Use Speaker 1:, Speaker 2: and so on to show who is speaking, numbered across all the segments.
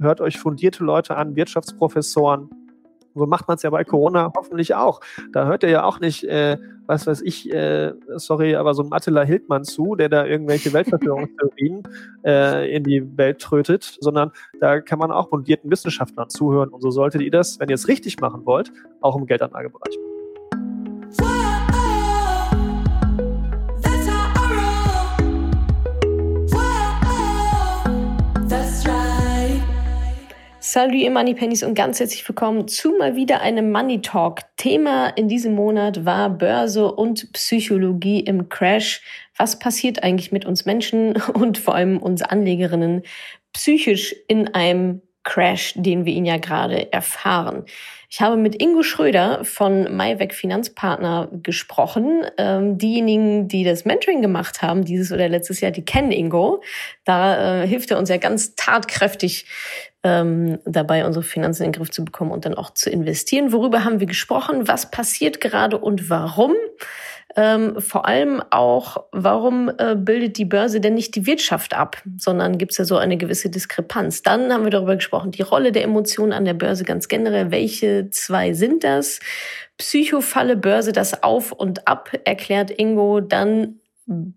Speaker 1: hört euch fundierte Leute an, Wirtschaftsprofessoren, so macht man es ja bei Corona hoffentlich auch. Da hört ihr ja auch nicht, äh, was weiß ich, äh, sorry, aber so ein Attila Hildmann zu, der da irgendwelche Weltverschwörungstheorien äh, in die Welt trötet, sondern da kann man auch fundierten Wissenschaftlern zuhören. Und so solltet ihr das, wenn ihr es richtig machen wollt, auch im Geldanlagebereich machen.
Speaker 2: Salut ihr Money Pennies und ganz herzlich willkommen zu mal wieder einem Money Talk. Thema in diesem Monat war Börse und Psychologie im Crash. Was passiert eigentlich mit uns Menschen und vor allem uns Anlegerinnen psychisch in einem Crash, den wir ihn ja gerade erfahren? Ich habe mit Ingo Schröder von MyVec Finanzpartner gesprochen. Ähm, diejenigen, die das Mentoring gemacht haben, dieses oder letztes Jahr, die kennen Ingo. Da äh, hilft er uns ja ganz tatkräftig ähm, dabei, unsere Finanzen in den Griff zu bekommen und dann auch zu investieren. Worüber haben wir gesprochen? Was passiert gerade und warum? Ähm, vor allem auch, warum äh, bildet die Börse denn nicht die Wirtschaft ab, sondern gibt es ja so eine gewisse Diskrepanz. Dann haben wir darüber gesprochen, die Rolle der Emotionen an der Börse ganz generell. Welche zwei sind das? Psychofalle Börse, das Auf und Ab, erklärt Ingo. Dann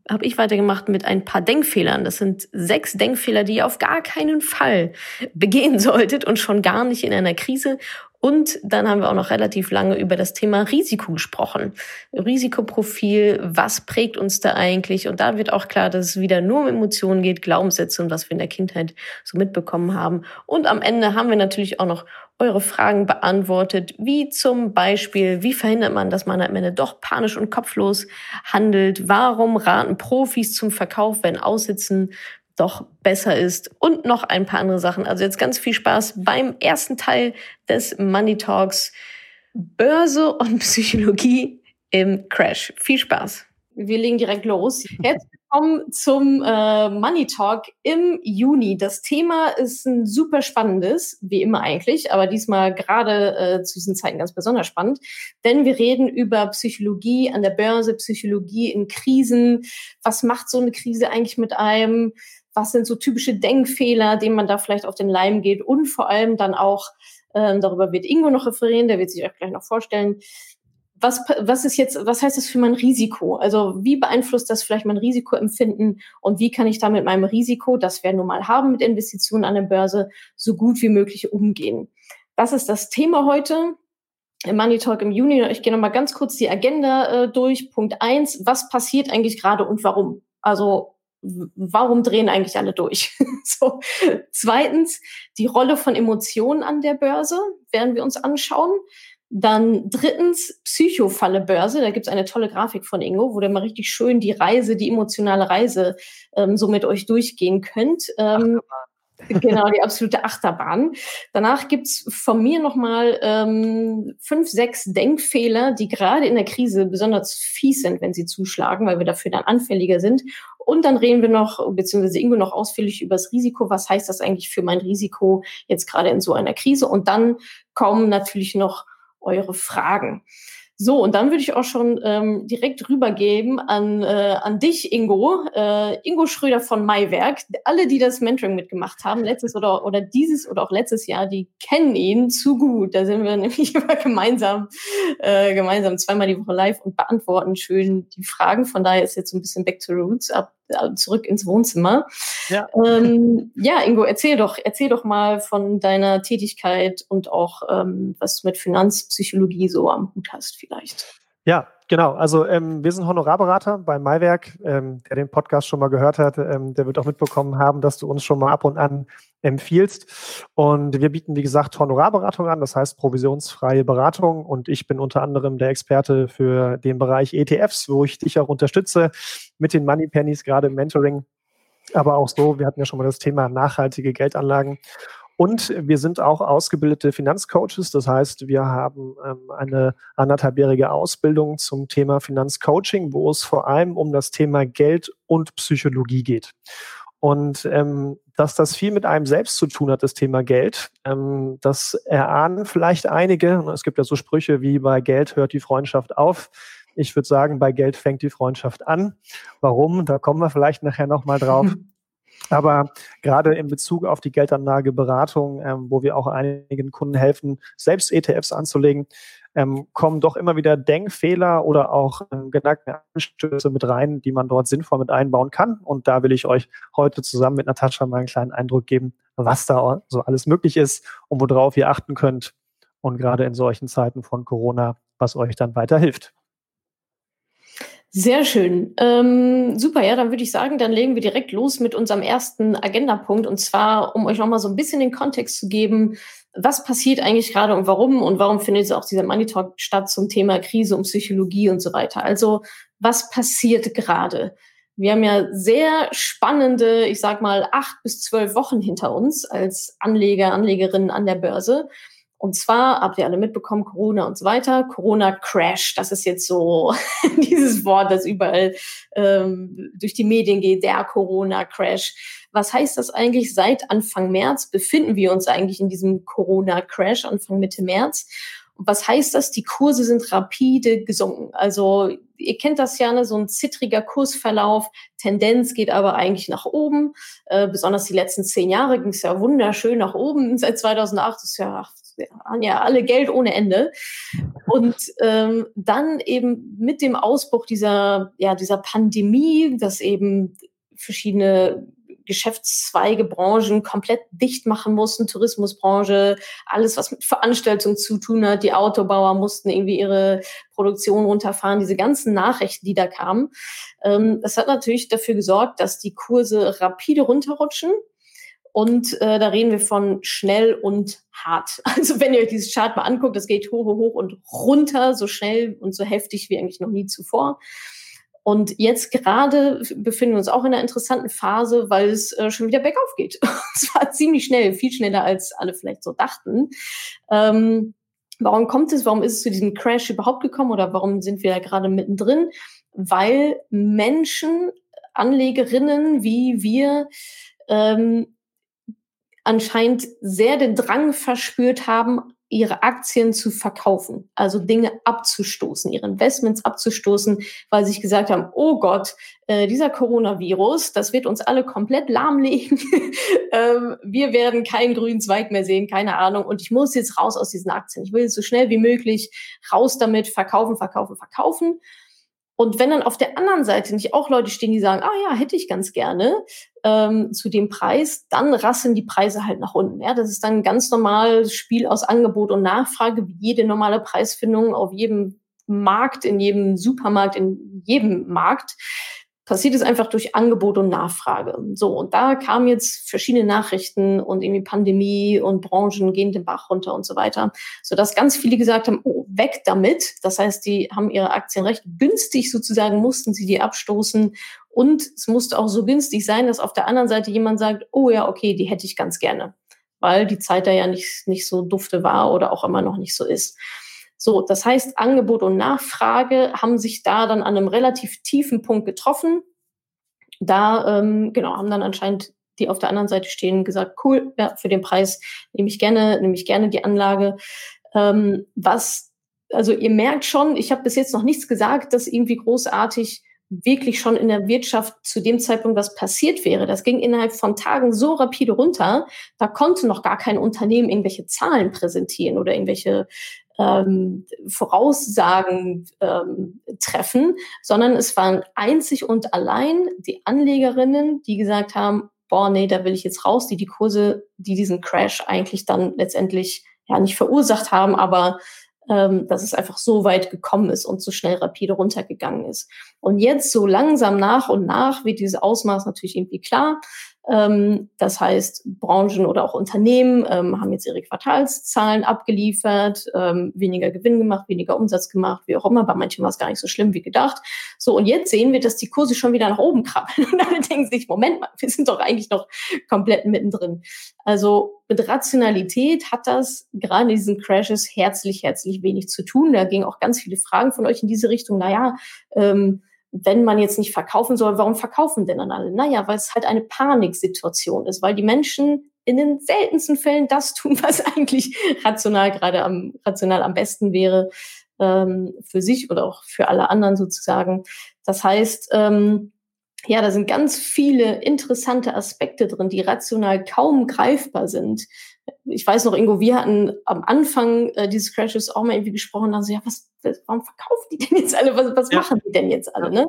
Speaker 2: habe ich weitergemacht mit ein paar Denkfehlern. Das sind sechs Denkfehler, die ihr auf gar keinen Fall begehen solltet und schon gar nicht in einer Krise. Und dann haben wir auch noch relativ lange über das Thema Risiko gesprochen. Risikoprofil, was prägt uns da eigentlich? Und da wird auch klar, dass es wieder nur um Emotionen geht, Glaubenssätze und was wir in der Kindheit so mitbekommen haben. Und am Ende haben wir natürlich auch noch eure Fragen beantwortet, wie zum Beispiel, wie verhindert man, dass man am Ende doch panisch und kopflos handelt? Warum raten Profis zum Verkauf, wenn Aussitzen doch besser ist und noch ein paar andere Sachen. Also jetzt ganz viel Spaß beim ersten Teil des Money Talks Börse und Psychologie im Crash. Viel Spaß. Wir legen direkt los. Herzlich willkommen zum äh, Money Talk im Juni. Das Thema ist ein super spannendes, wie immer eigentlich, aber diesmal gerade äh, zu diesen Zeiten ganz besonders spannend, denn wir reden über Psychologie an der Börse, Psychologie in Krisen. Was macht so eine Krise eigentlich mit einem? Was sind so typische Denkfehler, denen man da vielleicht auf den Leim geht und vor allem dann auch, ähm, darüber wird Ingo noch referieren, der wird sich euch gleich noch vorstellen, was, was ist jetzt, was heißt das für mein Risiko? Also wie beeinflusst das vielleicht mein Risikoempfinden und wie kann ich da mit meinem Risiko, das wir nun mal haben mit Investitionen an der Börse, so gut wie möglich umgehen? Das ist das Thema heute Money Talk im Juni. Ich gehe nochmal ganz kurz die Agenda äh, durch. Punkt eins: Was passiert eigentlich gerade und warum? Also warum drehen eigentlich alle durch? so. Zweitens, die Rolle von Emotionen an der Börse werden wir uns anschauen. Dann drittens, Psychofalle Börse. Da gibt's eine tolle Grafik von Ingo, wo ihr mal richtig schön die Reise, die emotionale Reise ähm, so mit euch durchgehen könnt. Ähm, genau, die absolute Achterbahn. Danach gibt's von mir nochmal ähm, fünf, sechs Denkfehler, die gerade in der Krise besonders fies sind, wenn sie zuschlagen, weil wir dafür dann anfälliger sind. Und dann reden wir noch, beziehungsweise Ingo noch ausführlich über das Risiko. Was heißt das eigentlich für mein Risiko jetzt gerade in so einer Krise? Und dann kommen natürlich noch eure Fragen. So, und dann würde ich auch schon ähm, direkt rübergeben an, äh, an dich, Ingo. Äh, Ingo Schröder von Maiwerk. Alle, die das Mentoring mitgemacht haben, letztes oder, oder dieses oder auch letztes Jahr, die kennen ihn zu gut. Da sind wir nämlich immer gemeinsam, äh, gemeinsam zweimal die Woche live und beantworten schön die Fragen. Von daher ist jetzt so ein bisschen back to the roots ab zurück ins Wohnzimmer. Ja. Ähm, ja, Ingo, erzähl doch, erzähl doch mal von deiner Tätigkeit und auch ähm, was du mit Finanzpsychologie so am Hut hast vielleicht.
Speaker 1: Ja, genau. Also ähm, wir sind Honorarberater bei Maiwerk. Ähm, der den Podcast schon mal gehört hat, ähm, der wird auch mitbekommen haben, dass du uns schon mal ab und an empfiehlst. Und wir bieten, wie gesagt, Honorarberatung an, das heißt provisionsfreie Beratung. Und ich bin unter anderem der Experte für den Bereich ETFs, wo ich dich auch unterstütze mit den Money Pennies, gerade im Mentoring. Aber auch so, wir hatten ja schon mal das Thema nachhaltige Geldanlagen. Und wir sind auch ausgebildete Finanzcoaches. Das heißt, wir haben ähm, eine anderthalbjährige Ausbildung zum Thema Finanzcoaching, wo es vor allem um das Thema Geld und Psychologie geht. Und ähm, dass das viel mit einem selbst zu tun hat, das Thema Geld, ähm, das erahnen vielleicht einige. Es gibt ja so Sprüche wie bei Geld hört die Freundschaft auf. Ich würde sagen, bei Geld fängt die Freundschaft an. Warum? Da kommen wir vielleicht nachher nochmal drauf. Aber gerade in Bezug auf die Geldanlageberatung, ähm, wo wir auch einigen Kunden helfen, selbst ETFs anzulegen, ähm, kommen doch immer wieder Denkfehler oder auch ähm, gedankliche Anstöße mit rein, die man dort sinnvoll mit einbauen kann. Und da will ich euch heute zusammen mit Natascha mal einen kleinen Eindruck geben, was da so alles möglich ist und worauf ihr achten könnt. Und gerade in solchen Zeiten von Corona, was euch dann weiterhilft.
Speaker 2: Sehr schön. Ähm, super, ja, dann würde ich sagen, dann legen wir direkt los mit unserem ersten Agendapunkt. Und zwar, um euch nochmal so ein bisschen den Kontext zu geben, was passiert eigentlich gerade und warum und warum findet auch dieser Money Talk statt zum Thema Krise und Psychologie und so weiter. Also, was passiert gerade? Wir haben ja sehr spannende, ich sag mal, acht bis zwölf Wochen hinter uns als Anleger, Anlegerinnen an der Börse. Und zwar, habt ihr alle mitbekommen, Corona und so weiter. Corona-Crash, das ist jetzt so dieses Wort, das überall ähm, durch die Medien geht, der Corona-Crash. Was heißt das eigentlich? Seit Anfang März befinden wir uns eigentlich in diesem Corona-Crash, Anfang Mitte März. Und was heißt das? Die Kurse sind rapide gesunken. Also ihr kennt das ja, ne? so ein zittriger Kursverlauf. Tendenz geht aber eigentlich nach oben. Äh, besonders die letzten zehn Jahre ging es ja wunderschön nach oben. Seit 2008 ist ja wir haben ja alle Geld ohne Ende. Und ähm, dann eben mit dem Ausbruch dieser, ja, dieser Pandemie, dass eben verschiedene Geschäftszweige, Branchen komplett dicht machen mussten, Tourismusbranche, alles, was mit Veranstaltungen zu tun hat, die Autobauer mussten irgendwie ihre Produktion runterfahren, diese ganzen Nachrichten, die da kamen. Ähm, das hat natürlich dafür gesorgt, dass die Kurse rapide runterrutschen und äh, da reden wir von schnell und hart. Also wenn ihr euch dieses Chart mal anguckt, das geht hoch, hoch und runter, so schnell und so heftig wie eigentlich noch nie zuvor. Und jetzt gerade befinden wir uns auch in einer interessanten Phase, weil es äh, schon wieder bergauf geht. Und zwar ziemlich schnell, viel schneller als alle vielleicht so dachten. Ähm, warum kommt es? Warum ist es zu diesem Crash überhaupt gekommen oder warum sind wir da gerade mittendrin? Weil Menschen, Anlegerinnen wie wir, ähm, anscheinend sehr den Drang verspürt haben, ihre Aktien zu verkaufen, also Dinge abzustoßen, ihre Investments abzustoßen, weil sie sich gesagt haben, oh Gott, äh, dieser Coronavirus, das wird uns alle komplett lahmlegen. ähm, wir werden keinen grünen Zweig mehr sehen, keine Ahnung. Und ich muss jetzt raus aus diesen Aktien. Ich will so schnell wie möglich raus damit, verkaufen, verkaufen, verkaufen. Und wenn dann auf der anderen Seite nicht auch Leute stehen, die sagen, ah ja, hätte ich ganz gerne ähm, zu dem Preis, dann rasseln die Preise halt nach unten. Ja, das ist dann ein ganz normales Spiel aus Angebot und Nachfrage, wie jede normale Preisfindung auf jedem Markt, in jedem Supermarkt, in jedem Markt passiert es einfach durch Angebot und Nachfrage. So, und da kamen jetzt verschiedene Nachrichten und irgendwie Pandemie und Branchen gehen den Bach runter und so weiter, sodass ganz viele gesagt haben, oh, weg damit. Das heißt, die haben ihre Aktien recht günstig sozusagen, mussten sie die abstoßen. Und es musste auch so günstig sein, dass auf der anderen Seite jemand sagt, oh ja, okay, die hätte ich ganz gerne, weil die Zeit da ja nicht, nicht so dufte war oder auch immer noch nicht so ist. So, das heißt, Angebot und Nachfrage haben sich da dann an einem relativ tiefen Punkt getroffen. Da, ähm, genau, haben dann anscheinend die auf der anderen Seite stehen, gesagt, cool, ja, für den Preis nehme ich gerne, nehme ich gerne die Anlage. Ähm, was, also ihr merkt schon, ich habe bis jetzt noch nichts gesagt, dass irgendwie großartig wirklich schon in der Wirtschaft zu dem Zeitpunkt was passiert wäre. Das ging innerhalb von Tagen so rapide runter, da konnte noch gar kein Unternehmen irgendwelche Zahlen präsentieren oder irgendwelche ähm, Voraussagen ähm, treffen, sondern es waren einzig und allein die Anlegerinnen, die gesagt haben, boah, nee, da will ich jetzt raus, die die Kurse, die diesen Crash eigentlich dann letztendlich ja nicht verursacht haben, aber ähm, dass es einfach so weit gekommen ist und so schnell rapide runtergegangen ist. Und jetzt so langsam nach und nach wird dieses Ausmaß natürlich irgendwie klar. Ähm, das heißt, Branchen oder auch Unternehmen ähm, haben jetzt ihre Quartalszahlen abgeliefert, ähm, weniger Gewinn gemacht, weniger Umsatz gemacht, wie auch immer. Bei manchen war es gar nicht so schlimm wie gedacht. So, und jetzt sehen wir, dass die Kurse schon wieder nach oben krabbeln. Und alle denken sich, Moment mal, wir sind doch eigentlich noch komplett mittendrin. Also mit Rationalität hat das gerade in diesen Crashes herzlich, herzlich wenig zu tun. Da gingen auch ganz viele Fragen von euch in diese Richtung. Naja, ähm, wenn man jetzt nicht verkaufen soll, warum verkaufen denn dann alle? Naja, weil es halt eine Paniksituation ist, weil die Menschen in den seltensten Fällen das tun, was eigentlich rational gerade am, rational am besten wäre ähm, für sich oder auch für alle anderen sozusagen. Das heißt, ähm, ja, da sind ganz viele interessante Aspekte drin, die rational kaum greifbar sind. Ich weiß noch, Ingo, wir hatten am Anfang äh, dieses Crashes auch mal irgendwie gesprochen, also ja, was, warum verkaufen die denn jetzt alle? Was, was ja. machen die denn jetzt alle? Ne?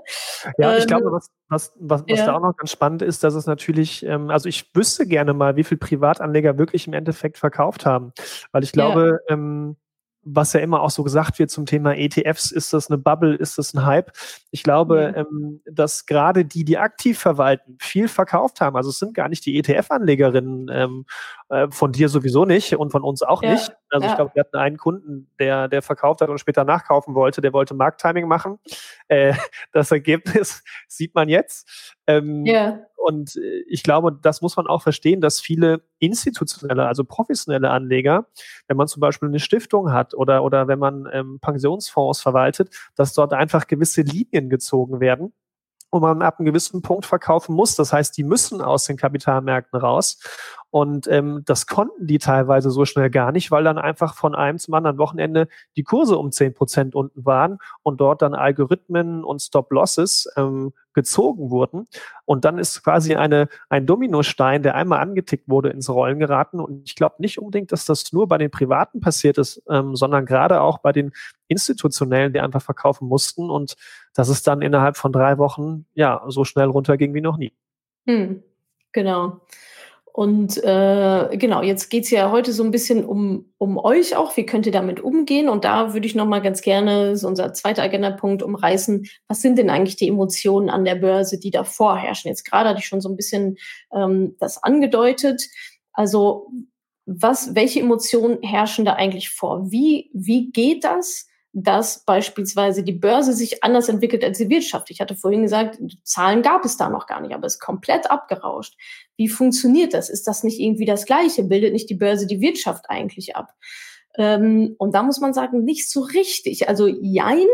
Speaker 1: Ja, ähm, ich glaube, was, was, was, was ja. da auch noch ganz spannend ist, dass es natürlich, ähm, also ich wüsste gerne mal, wie viel Privatanleger wirklich im Endeffekt verkauft haben. Weil ich glaube, ja. ähm, was ja immer auch so gesagt wird zum Thema ETFs, ist das eine Bubble, ist das ein Hype? Ich glaube, mhm. ähm, dass gerade die, die aktiv verwalten, viel verkauft haben. Also es sind gar nicht die ETF-Anlegerinnen ähm, äh, von dir sowieso nicht und von uns auch ja. nicht. Also ja. ich glaube, wir hatten einen Kunden, der, der verkauft hat und später nachkaufen wollte, der wollte Markttiming machen. Äh, das Ergebnis sieht man jetzt. Ähm, ja. Und äh, ich glaube, das muss man auch verstehen, dass viele institutionelle, also professionelle Anleger, wenn man zum Beispiel eine Stiftung hat oder, oder wenn man ähm, Pensionsfonds verwaltet, dass dort einfach gewisse Linien gezogen werden und man ab einem gewissen Punkt verkaufen muss. Das heißt, die müssen aus den Kapitalmärkten raus. Und ähm, das konnten die teilweise so schnell gar nicht, weil dann einfach von einem zum anderen Wochenende die Kurse um zehn Prozent unten waren und dort dann Algorithmen und Stop-Losses ähm, gezogen wurden. Und dann ist quasi eine, ein Dominostein, der einmal angetickt wurde, ins Rollen geraten. Und ich glaube nicht unbedingt, dass das nur bei den Privaten passiert ist, ähm, sondern gerade auch bei den Institutionellen, die einfach verkaufen mussten. Und dass es dann innerhalb von drei Wochen ja so schnell runterging wie noch nie.
Speaker 2: Hm, genau. Und äh, genau, jetzt geht's ja heute so ein bisschen um, um euch auch. Wie könnt ihr damit umgehen? Und da würde ich nochmal ganz gerne, so unser zweiter Agendapunkt, umreißen. Was sind denn eigentlich die Emotionen an der Börse, die da vorherrschen? Jetzt gerade hatte ich schon so ein bisschen ähm, das angedeutet. Also was, welche Emotionen herrschen da eigentlich vor? Wie, wie geht das? Dass beispielsweise die Börse sich anders entwickelt als die Wirtschaft. Ich hatte vorhin gesagt, Zahlen gab es da noch gar nicht, aber es ist komplett abgerauscht. Wie funktioniert das? Ist das nicht irgendwie das Gleiche? Bildet nicht die Börse die Wirtschaft eigentlich ab? Ähm, und da muss man sagen, nicht so richtig. Also jein,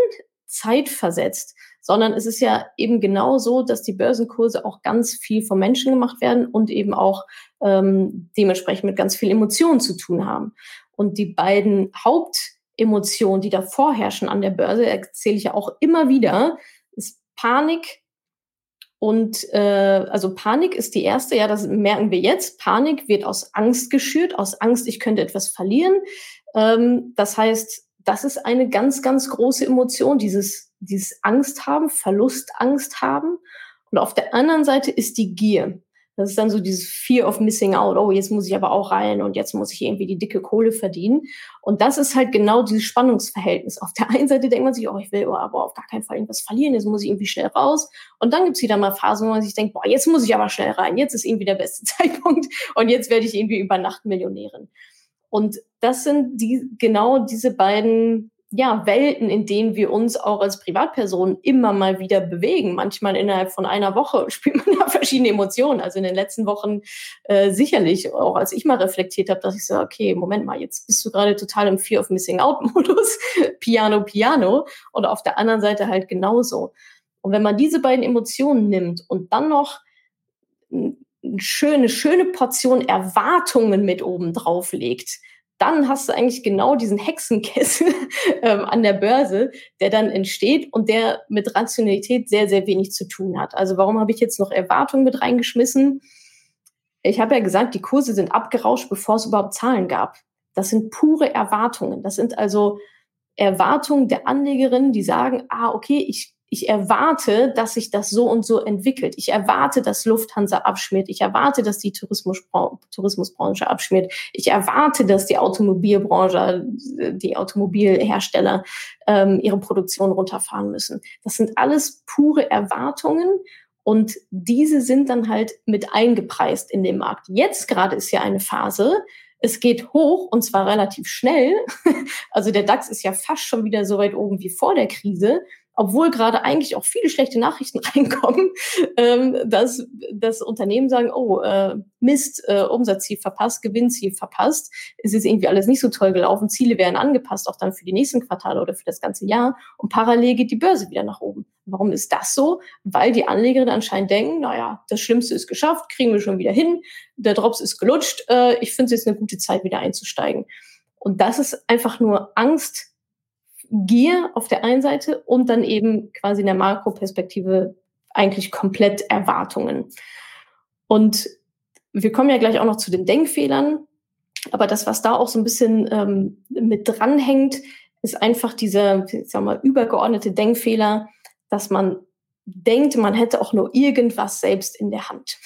Speaker 2: zeitversetzt, sondern es ist ja eben genau so, dass die Börsenkurse auch ganz viel von Menschen gemacht werden und eben auch ähm, dementsprechend mit ganz viel Emotionen zu tun haben. Und die beiden Haupt Emotionen, die da vorherrschen an der Börse, erzähle ich ja auch immer wieder, ist Panik. Und äh, also Panik ist die erste, ja, das merken wir jetzt. Panik wird aus Angst geschürt, aus Angst, ich könnte etwas verlieren. Ähm, das heißt, das ist eine ganz, ganz große Emotion, dieses, dieses Angst haben, Verlustangst haben. Und auf der anderen Seite ist die Gier. Das ist dann so dieses Fear of Missing Out. Oh, jetzt muss ich aber auch rein und jetzt muss ich irgendwie die dicke Kohle verdienen. Und das ist halt genau dieses Spannungsverhältnis. Auf der einen Seite denkt man sich, oh, ich will aber auf gar keinen Fall irgendwas verlieren, jetzt muss ich irgendwie schnell raus. Und dann gibt's wieder mal Phasen, wo man sich denkt, boah, jetzt muss ich aber schnell rein, jetzt ist irgendwie der beste Zeitpunkt und jetzt werde ich irgendwie über Nacht Millionärin. Und das sind die, genau diese beiden ja, Welten, in denen wir uns auch als Privatpersonen immer mal wieder bewegen. Manchmal innerhalb von einer Woche spielt man da verschiedene Emotionen. Also in den letzten Wochen äh, sicherlich, auch als ich mal reflektiert habe, dass ich so, okay, Moment mal, jetzt bist du gerade total im Fear of Missing Out-Modus, Piano, Piano. Und auf der anderen Seite halt genauso. Und wenn man diese beiden Emotionen nimmt und dann noch eine schöne, schöne Portion Erwartungen mit oben drauf legt, dann hast du eigentlich genau diesen Hexenkessel ähm, an der Börse, der dann entsteht und der mit Rationalität sehr, sehr wenig zu tun hat. Also warum habe ich jetzt noch Erwartungen mit reingeschmissen? Ich habe ja gesagt, die Kurse sind abgerauscht, bevor es überhaupt Zahlen gab. Das sind pure Erwartungen. Das sind also Erwartungen der Anlegerinnen, die sagen, ah, okay, ich ich erwarte, dass sich das so und so entwickelt. Ich erwarte, dass Lufthansa abschmiert. Ich erwarte, dass die Tourismusbranche abschmiert. Ich erwarte, dass die Automobilbranche, die Automobilhersteller ähm, ihre Produktion runterfahren müssen. Das sind alles pure Erwartungen. Und diese sind dann halt mit eingepreist in den Markt. Jetzt gerade ist ja eine Phase, es geht hoch und zwar relativ schnell. Also der DAX ist ja fast schon wieder so weit oben wie vor der Krise obwohl gerade eigentlich auch viele schlechte Nachrichten reinkommen, ähm, dass das Unternehmen sagen, oh, äh, Mist, äh, Umsatzziel verpasst, Gewinnziel verpasst, es ist irgendwie alles nicht so toll gelaufen, Ziele werden angepasst, auch dann für die nächsten Quartale oder für das ganze Jahr und parallel geht die Börse wieder nach oben. Warum ist das so? Weil die Anlegerinnen anscheinend denken, naja, das Schlimmste ist geschafft, kriegen wir schon wieder hin, der Drops ist gelutscht, äh, ich finde es jetzt eine gute Zeit, wieder einzusteigen. Und das ist einfach nur Angst, Gier auf der einen Seite und dann eben quasi in der Makroperspektive eigentlich komplett Erwartungen. Und wir kommen ja gleich auch noch zu den Denkfehlern. Aber das, was da auch so ein bisschen ähm, mit dranhängt, ist einfach dieser, ich sag mal, übergeordnete Denkfehler, dass man denkt, man hätte auch nur irgendwas selbst in der Hand.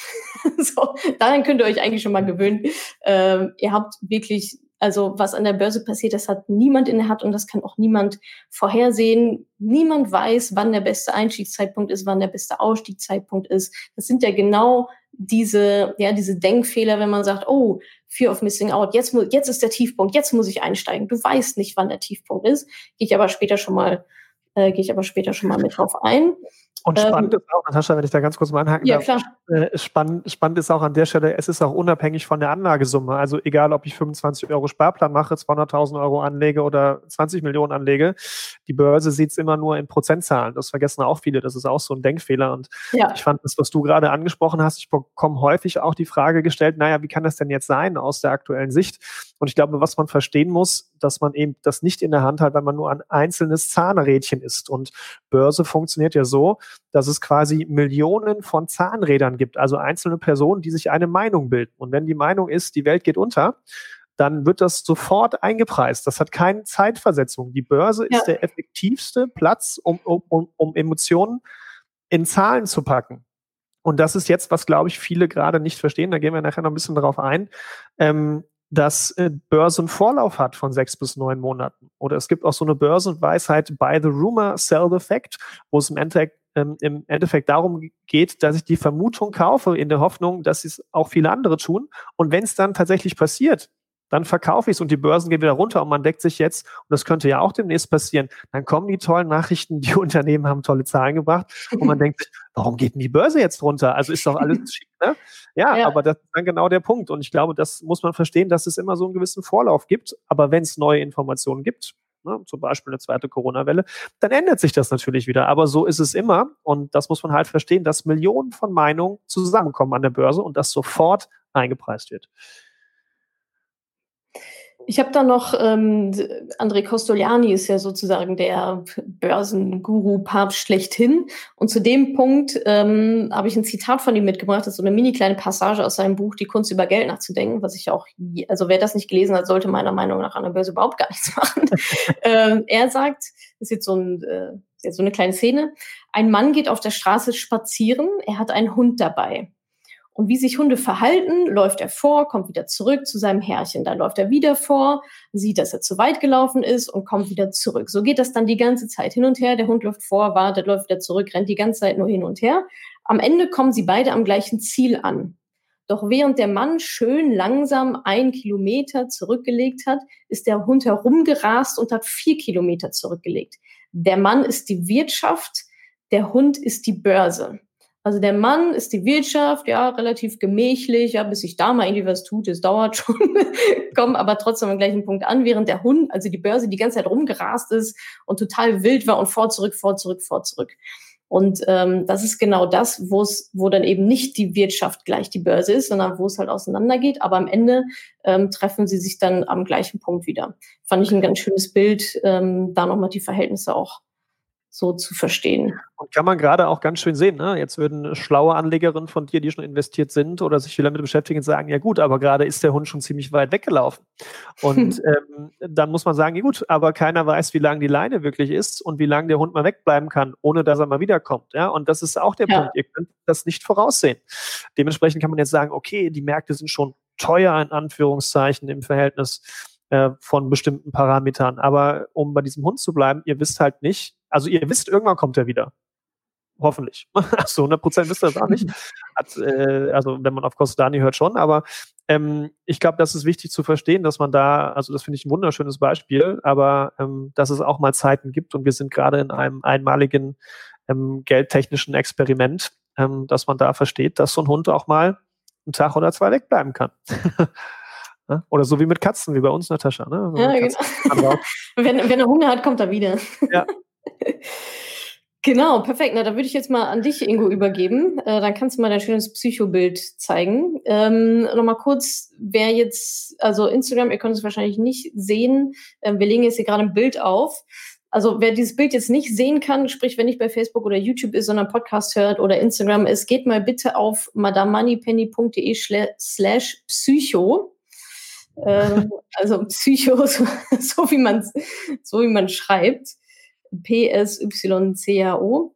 Speaker 2: so, daran könnt ihr euch eigentlich schon mal gewöhnen. Ähm, ihr habt wirklich, also was an der Börse passiert, das hat niemand in der Hand und das kann auch niemand vorhersehen. Niemand weiß, wann der beste Einstiegszeitpunkt ist, wann der beste Ausstiegszeitpunkt ist. Das sind ja genau diese, ja, diese Denkfehler, wenn man sagt, oh, Fear of Missing Out, jetzt, muss, jetzt ist der Tiefpunkt, jetzt muss ich einsteigen. Du weißt nicht, wann der Tiefpunkt ist. Gehe ich aber später schon mal, äh, gehe ich aber später schon mal mit drauf ein.
Speaker 1: Und ähm, spannend ähm, ist auch, Natascha, wenn ich da ganz kurz mal anhaken ja, darf, klar. Äh, spannend, spannend ist auch an der Stelle, es ist auch unabhängig von der Anlagesumme. Also egal, ob ich 25 Euro Sparplan mache, 200.000 Euro anlege oder 20 Millionen anlege, die Börse sieht es immer nur in Prozentzahlen. Das vergessen auch viele. Das ist auch so ein Denkfehler. Und ja. ich fand das, was du gerade angesprochen hast, ich bekomme häufig auch die Frage gestellt, naja, wie kann das denn jetzt sein aus der aktuellen Sicht? Und ich glaube, was man verstehen muss, dass man eben das nicht in der Hand hat, weil man nur ein einzelnes Zahnrädchen ist. Und Börse funktioniert ja so, dass es quasi Millionen von Zahnrädern gibt, also einzelne Personen, die sich eine Meinung bilden. Und wenn die Meinung ist, die Welt geht unter, dann wird das sofort eingepreist. Das hat keine Zeitversetzung. Die Börse ja. ist der effektivste Platz, um, um, um Emotionen in Zahlen zu packen. Und das ist jetzt, was, glaube ich, viele gerade nicht verstehen. Da gehen wir nachher noch ein bisschen drauf ein. Ähm, dass äh, Börse einen Vorlauf hat von sechs bis neun Monaten. Oder es gibt auch so eine Börsenweisheit by the rumor, sell the fact, wo es im Endeffekt, ähm, im Endeffekt darum geht, dass ich die Vermutung kaufe in der Hoffnung, dass es auch viele andere tun. Und wenn es dann tatsächlich passiert, dann verkaufe ich es und die Börsen gehen wieder runter und man deckt sich jetzt, und das könnte ja auch demnächst passieren, dann kommen die tollen Nachrichten, die Unternehmen haben tolle Zahlen gebracht und man denkt sich, warum geht denn die Börse jetzt runter? Also ist doch alles schick, ne? Ja, ja, aber das ist dann genau der Punkt und ich glaube, das muss man verstehen, dass es immer so einen gewissen Vorlauf gibt, aber wenn es neue Informationen gibt, ne, zum Beispiel eine zweite Corona-Welle, dann ändert sich das natürlich wieder. Aber so ist es immer und das muss man halt verstehen, dass Millionen von Meinungen zusammenkommen an der Börse und das sofort eingepreist wird.
Speaker 2: Ich habe da noch, ähm, André Costoliani ist ja sozusagen der Börsenguru Papst schlechthin. Und zu dem Punkt ähm, habe ich ein Zitat von ihm mitgebracht, das ist so eine mini kleine Passage aus seinem Buch Die Kunst über Geld nachzudenken, was ich auch, also wer das nicht gelesen hat, sollte meiner Meinung nach an der Börse überhaupt gar nichts machen. ähm, er sagt, das ist jetzt so, ein, äh, so eine kleine Szene, ein Mann geht auf der Straße spazieren, er hat einen Hund dabei. Und wie sich Hunde verhalten, läuft er vor, kommt wieder zurück zu seinem Herrchen. Dann läuft er wieder vor, sieht, dass er zu weit gelaufen ist und kommt wieder zurück. So geht das dann die ganze Zeit hin und her. Der Hund läuft vor, wartet, läuft wieder zurück, rennt die ganze Zeit nur hin und her. Am Ende kommen sie beide am gleichen Ziel an. Doch während der Mann schön langsam einen Kilometer zurückgelegt hat, ist der Hund herumgerast und hat vier Kilometer zurückgelegt. Der Mann ist die Wirtschaft, der Hund ist die Börse. Also der Mann ist die Wirtschaft, ja, relativ gemächlich, ja, bis sich da mal irgendwie was tut, es dauert schon, kommen aber trotzdem am gleichen Punkt an, während der Hund, also die Börse, die ganze Zeit rumgerast ist und total wild war und vor, zurück, vor, zurück, vor, zurück. Und ähm, das ist genau das, wo es, wo dann eben nicht die Wirtschaft gleich die Börse ist, sondern wo es halt auseinandergeht. Aber am Ende ähm, treffen sie sich dann am gleichen Punkt wieder. Fand ich ein ganz schönes Bild, ähm, da nochmal die Verhältnisse auch so zu verstehen.
Speaker 1: Und kann man gerade auch ganz schön sehen. Ne? Jetzt würden schlaue Anlegerinnen von dir, die schon investiert sind oder sich viel damit beschäftigen, sagen, ja gut, aber gerade ist der Hund schon ziemlich weit weggelaufen. Und ähm, dann muss man sagen, ja gut, aber keiner weiß, wie lang die Leine wirklich ist und wie lange der Hund mal wegbleiben kann, ohne dass er mal wiederkommt. Ja? Und das ist auch der ja. Punkt. Ihr könnt das nicht voraussehen. Dementsprechend kann man jetzt sagen, okay, die Märkte sind schon teuer in Anführungszeichen im Verhältnis äh, von bestimmten Parametern. Aber um bei diesem Hund zu bleiben, ihr wisst halt nicht, also ihr wisst, irgendwann kommt er wieder. Hoffentlich. Also 100 Prozent wisst ihr das auch nicht. Hat, äh, also wenn man auf Costani hört schon, aber ähm, ich glaube, das ist wichtig zu verstehen, dass man da, also das finde ich ein wunderschönes Beispiel, aber ähm, dass es auch mal Zeiten gibt und wir sind gerade in einem einmaligen ähm, geldtechnischen Experiment, ähm, dass man da versteht, dass so ein Hund auch mal einen Tag oder zwei wegbleiben kann. Ne? Oder so wie mit Katzen, wie bei uns, Natascha. Ne?
Speaker 2: Ja, genau. wenn, wenn er Hunger hat, kommt er wieder. Ja. Genau, perfekt. Na, da würde ich jetzt mal an dich, Ingo, übergeben. Äh, dann kannst du mal dein schönes Psychobild zeigen. Ähm, Nochmal kurz, wer jetzt, also Instagram, ihr könnt es wahrscheinlich nicht sehen. Ähm, wir legen jetzt hier gerade ein Bild auf. also wer dieses Bild jetzt nicht sehen kann, sprich, wenn nicht bei Facebook oder YouTube ist, sondern Podcast hört oder Instagram ist, geht mal bitte auf madamoneypenny.de slash psycho. Ähm, also Psycho, so, wie man so wie man schreibt. P-S-Y-C-A-O.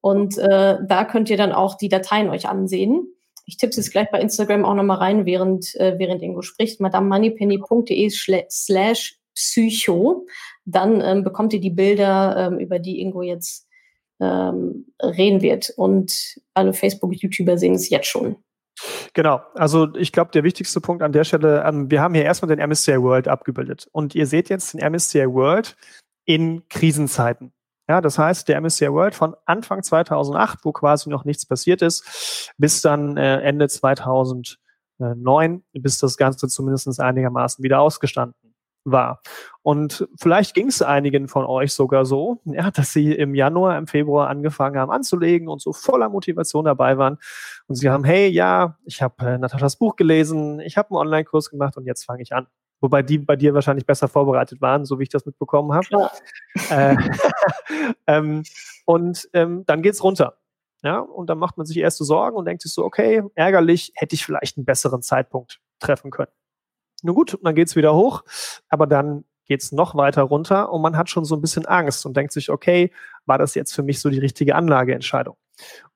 Speaker 2: Und äh, da könnt ihr dann auch die Dateien euch ansehen. Ich tippe es gleich bei Instagram auch nochmal rein, während, äh, während Ingo spricht. madamoneypenny.de slash psycho dann ähm, bekommt ihr die Bilder, ähm, über die Ingo jetzt ähm, reden wird. Und alle Facebook-YouTuber sehen es jetzt schon.
Speaker 1: Genau, also ich glaube, der wichtigste Punkt an der Stelle, ähm, wir haben hier erstmal den MSCI World abgebildet. Und ihr seht jetzt den MSCI World in Krisenzeiten. Ja, das heißt, der MSCI World von Anfang 2008, wo quasi noch nichts passiert ist, bis dann äh, Ende 2009, bis das Ganze zumindest einigermaßen wieder ausgestanden war. Und vielleicht ging es einigen von euch sogar so, ja, dass sie im Januar, im Februar angefangen haben anzulegen und so voller Motivation dabei waren. Und sie haben, hey, ja, ich habe äh, Nataschas Buch gelesen, ich habe einen Online-Kurs gemacht und jetzt fange ich an. Wobei die bei dir wahrscheinlich besser vorbereitet waren, so wie ich das mitbekommen habe. Äh, ähm, und ähm, dann geht's runter. Ja, und dann macht man sich erste Sorgen und denkt sich so, okay, ärgerlich, hätte ich vielleicht einen besseren Zeitpunkt treffen können. Nun gut, dann geht's wieder hoch, aber dann geht's noch weiter runter und man hat schon so ein bisschen Angst und denkt sich, okay, war das jetzt für mich so die richtige Anlageentscheidung?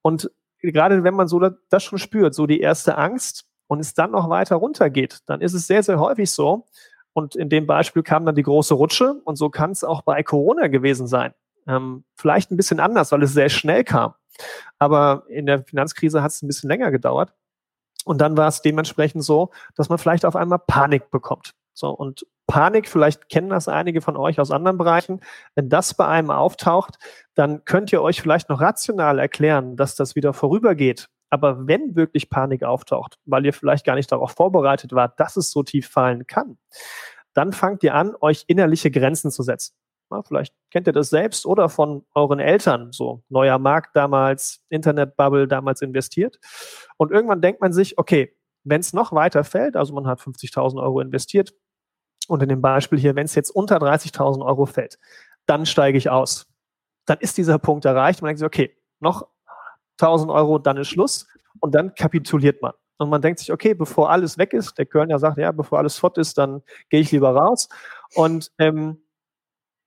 Speaker 1: Und gerade wenn man so das schon spürt, so die erste Angst und es dann noch weiter runter geht, dann ist es sehr, sehr häufig so. Und in dem Beispiel kam dann die große Rutsche und so kann es auch bei Corona gewesen sein. Ähm, vielleicht ein bisschen anders, weil es sehr schnell kam. Aber in der Finanzkrise hat es ein bisschen länger gedauert. Und dann war es dementsprechend so, dass man vielleicht auf einmal Panik bekommt. So, und Panik, vielleicht kennen das einige von euch aus anderen Bereichen. Wenn das bei einem auftaucht, dann könnt ihr euch vielleicht noch rational erklären, dass das wieder vorübergeht. Aber wenn wirklich Panik auftaucht, weil ihr vielleicht gar nicht darauf vorbereitet wart, dass es so tief fallen kann, dann fangt ihr an, euch innerliche Grenzen zu setzen. Ja, vielleicht kennt ihr das selbst oder von euren Eltern, so neuer Markt damals, Internetbubble damals investiert. Und irgendwann denkt man sich, okay, wenn es noch weiter fällt, also man hat 50.000 Euro investiert und in dem Beispiel hier, wenn es jetzt unter 30.000 Euro fällt, dann steige ich aus. Dann ist dieser Punkt erreicht. Man denkt sich, okay, noch 1.000 Euro, dann ist Schluss und dann kapituliert man. Und man denkt sich, okay, bevor alles weg ist, der Köln ja sagt, ja, bevor alles fort ist, dann gehe ich lieber raus. Und ähm,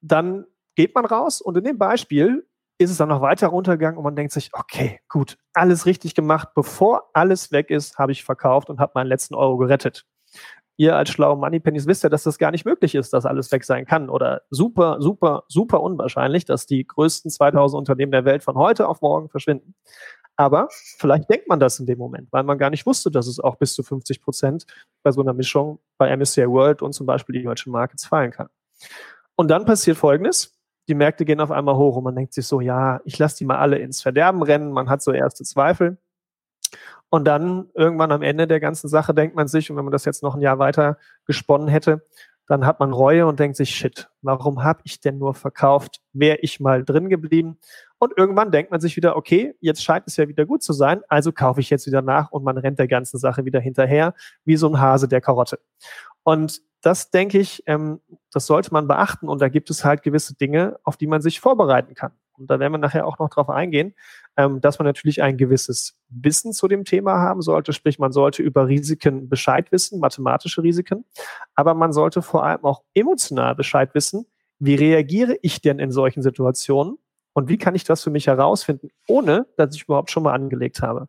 Speaker 1: dann geht man raus und in dem Beispiel ist es dann noch weiter runtergegangen und man denkt sich, okay, gut, alles richtig gemacht. Bevor alles weg ist, habe ich verkauft und habe meinen letzten Euro gerettet. Ihr als schlaue Moneypennies wisst ja, dass das gar nicht möglich ist, dass alles weg sein kann oder super, super, super unwahrscheinlich, dass die größten 2000 Unternehmen der Welt von heute auf morgen verschwinden. Aber vielleicht denkt man das in dem Moment, weil man gar nicht wusste, dass es auch bis zu 50 Prozent bei so einer Mischung bei MSCI World und zum Beispiel die deutschen Markets fallen kann. Und dann passiert Folgendes. Die Märkte gehen auf einmal hoch und man denkt sich so, ja, ich lasse die mal alle ins Verderben rennen. Man hat so erste Zweifel. Und dann irgendwann am Ende der ganzen Sache denkt man sich, und wenn man das jetzt noch ein Jahr weiter gesponnen hätte, dann hat man Reue und denkt sich, shit, warum habe ich denn nur verkauft? Wäre ich mal drin geblieben? Und irgendwann denkt man sich wieder, okay, jetzt scheint es ja wieder gut zu sein, also kaufe ich jetzt wieder nach und man rennt der ganzen Sache wieder hinterher, wie so ein Hase der Karotte. Und das denke ich, ähm, das sollte man beachten und da gibt es halt gewisse Dinge, auf die man sich vorbereiten kann. Und da werden wir nachher auch noch drauf eingehen, ähm, dass man natürlich ein gewisses Wissen zu dem Thema haben sollte, sprich man sollte über Risiken Bescheid wissen, mathematische Risiken, aber man sollte vor allem auch emotional Bescheid wissen, wie reagiere ich denn in solchen Situationen und wie kann ich das für mich herausfinden, ohne dass ich überhaupt schon mal angelegt habe.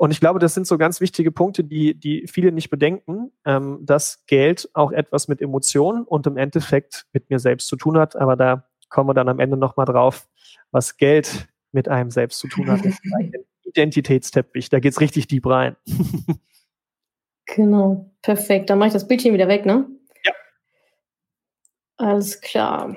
Speaker 1: Und ich glaube, das sind so ganz wichtige Punkte, die, die viele nicht bedenken, ähm, dass Geld auch etwas mit Emotionen und im Endeffekt mit mir selbst zu tun hat. Aber da kommen wir dann am Ende nochmal drauf, was Geld mit einem selbst zu tun hat. Identitätsteppich, da geht's richtig deep rein.
Speaker 2: genau, perfekt. Dann mache ich das Bildchen wieder weg, ne?
Speaker 1: Ja.
Speaker 2: Alles klar.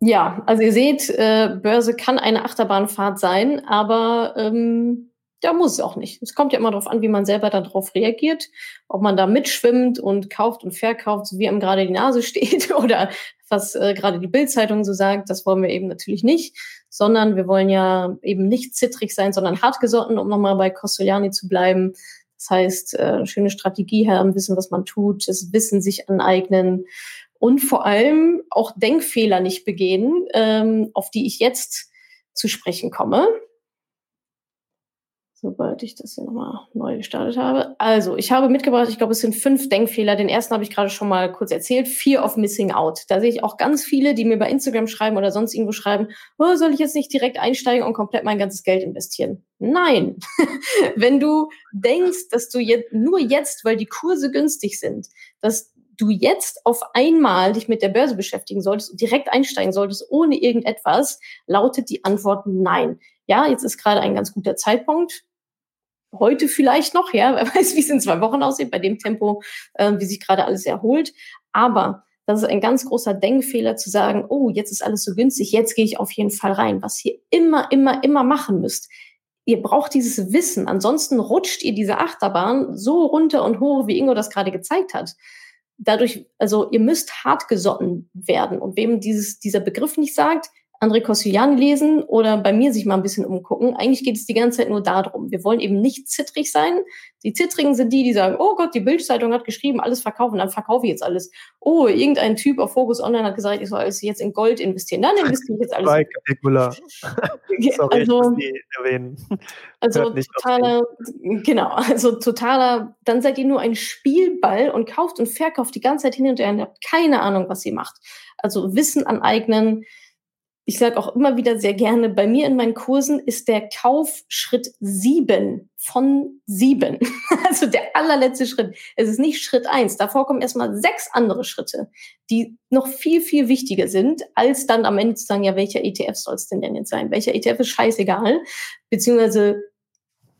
Speaker 2: Ja, also ihr seht, äh, Börse kann eine Achterbahnfahrt sein, aber ähm, ja, muss es auch nicht. Es kommt ja immer darauf an, wie man selber darauf reagiert, ob man da mitschwimmt und kauft und verkauft, so wie einem gerade die Nase steht oder was äh, gerade die Bildzeitung so sagt. Das wollen wir eben natürlich nicht, sondern wir wollen ja eben nicht zittrig sein, sondern hartgesotten, um nochmal bei Costoliani zu bleiben. Das heißt, äh, schöne Strategie haben, wissen, was man tut, das Wissen sich aneignen und vor allem auch Denkfehler nicht begehen, ähm, auf die ich jetzt zu sprechen komme sobald ich das hier nochmal neu gestartet habe. Also, ich habe mitgebracht, ich glaube, es sind fünf Denkfehler. Den ersten habe ich gerade schon mal kurz erzählt. Fear of Missing Out. Da sehe ich auch ganz viele, die mir bei Instagram schreiben oder sonst irgendwo schreiben, oh, soll ich jetzt nicht direkt einsteigen und komplett mein ganzes Geld investieren? Nein. Wenn du denkst, dass du jetzt, nur jetzt, weil die Kurse günstig sind, dass du jetzt auf einmal dich mit der Börse beschäftigen solltest und direkt einsteigen solltest, ohne irgendetwas, lautet die Antwort nein. Ja, jetzt ist gerade ein ganz guter Zeitpunkt heute vielleicht noch, ja, wer weiß, wie es in zwei Wochen aussieht, bei dem Tempo, äh, wie sich gerade alles erholt. Aber das ist ein ganz großer Denkfehler zu sagen, oh, jetzt ist alles so günstig, jetzt gehe ich auf jeden Fall rein. Was ihr immer, immer, immer machen müsst. Ihr braucht dieses Wissen. Ansonsten rutscht ihr diese Achterbahn so runter und hoch, wie Ingo das gerade gezeigt hat. Dadurch, also ihr müsst hart gesotten werden. Und wem dieses, dieser Begriff nicht sagt, André Kosciuszko lesen oder bei mir sich mal ein bisschen umgucken. Eigentlich geht es die ganze Zeit nur darum. Wir wollen eben nicht zittrig sein. Die Zittrigen sind die, die sagen, oh Gott, die Bildzeitung hat geschrieben, alles verkaufen, dann verkaufe ich jetzt alles. Oh, irgendein Typ auf Focus Online hat gesagt, ich soll alles jetzt in Gold investieren. Dann investiere ich jetzt alles. Bei. Sorry, also, erwähnen. also totaler, genau, also totaler, dann seid ihr nur ein Spielball und kauft und verkauft die ganze Zeit hin und her und habt keine Ahnung, was ihr macht. Also Wissen aneignen, ich sage auch immer wieder sehr gerne, bei mir in meinen Kursen ist der Kauf Schritt sieben von sieben. Also der allerletzte Schritt. Es ist nicht Schritt eins. Davor kommen erstmal sechs andere Schritte, die noch viel, viel wichtiger sind, als dann am Ende zu sagen, ja, welcher ETF soll es denn denn jetzt sein? Welcher ETF ist scheißegal? Beziehungsweise